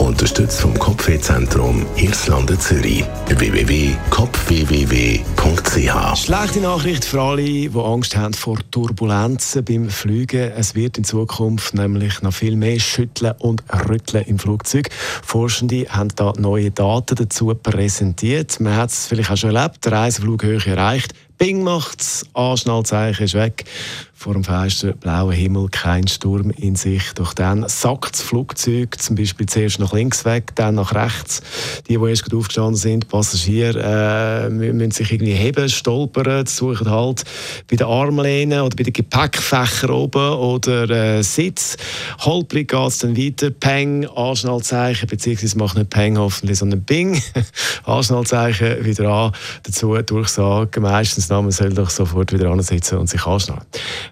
Unterstützt vom Kopfwehzentrum Irlande Zürich. www.kopfwww.ch Schlechte Nachricht für alle, die Angst haben vor Turbulenzen beim Fliegen. Es wird in Zukunft nämlich noch viel mehr schütteln und rütteln im Flugzeug. Forschende haben da neue Daten dazu präsentiert. Man hat es vielleicht auch schon erlebt, der Reiseflughöhe erreicht. Bing macht's, Anschnallzeichen ist weg. Vor dem feisten blauen Himmel kein Sturm in sich. Doch dann sackt das Flugzeug zum Beispiel zuerst nach links weg, dann nach rechts. Die, die erst aufgestanden sind, Passagiere, äh, müssen sich irgendwie heben, stolpern, suchen halt bei den Armlehnen oder bei den Gepäckfächern oben oder äh, Sitz. Holprig geht es dann weiter, Peng, Anschnallzeichen, beziehungsweise macht nicht Peng hoffentlich, sondern Bing. Anschnallzeichen wieder an. Dazu Durchsage, meistens, man soll doch sofort wieder ansitzen und sich anschnallen.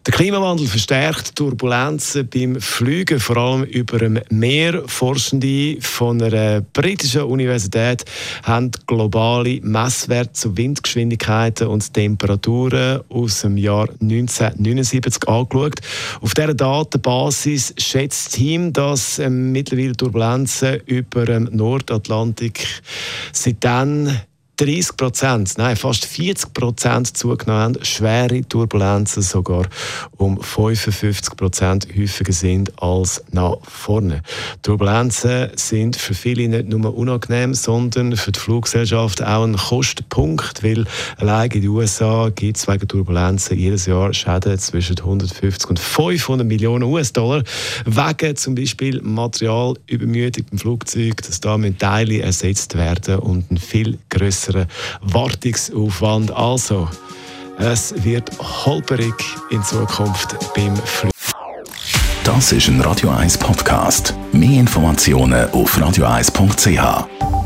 Der Klimawandel verstärkt Turbulenzen beim Fliegen, vor allem über dem Meer. Forschende von einer britischen Universität haben globale Messwerte zu Windgeschwindigkeiten und Temperaturen aus dem Jahr 1979 angeschaut. Auf dieser Datenbasis schätzt das Team, dass ähm, mittlerweile Turbulenzen über dem Nordatlantik seitdem 30 Prozent, nein, fast 40 Prozent zugenommen haben, schwere Turbulenzen sogar um 55 Prozent häufiger sind als nach vorne. Turbulenzen sind für viele nicht nur unangenehm, sondern für die Fluggesellschaft auch ein Kostenpunkt, weil allein in den USA gibt es wegen Turbulenzen jedes Jahr Schäden zwischen 150 und 500 Millionen US-Dollar wegen zum Beispiel Materialübermüdung beim Flugzeug, dass da Teile ersetzt werden und ein viel größer größeren Wartungsaufwand. Also, es wird holperig in Zukunft beim Flug. Das ist ein Radio 1 Podcast. Mehr Informationen auf radio1.ch.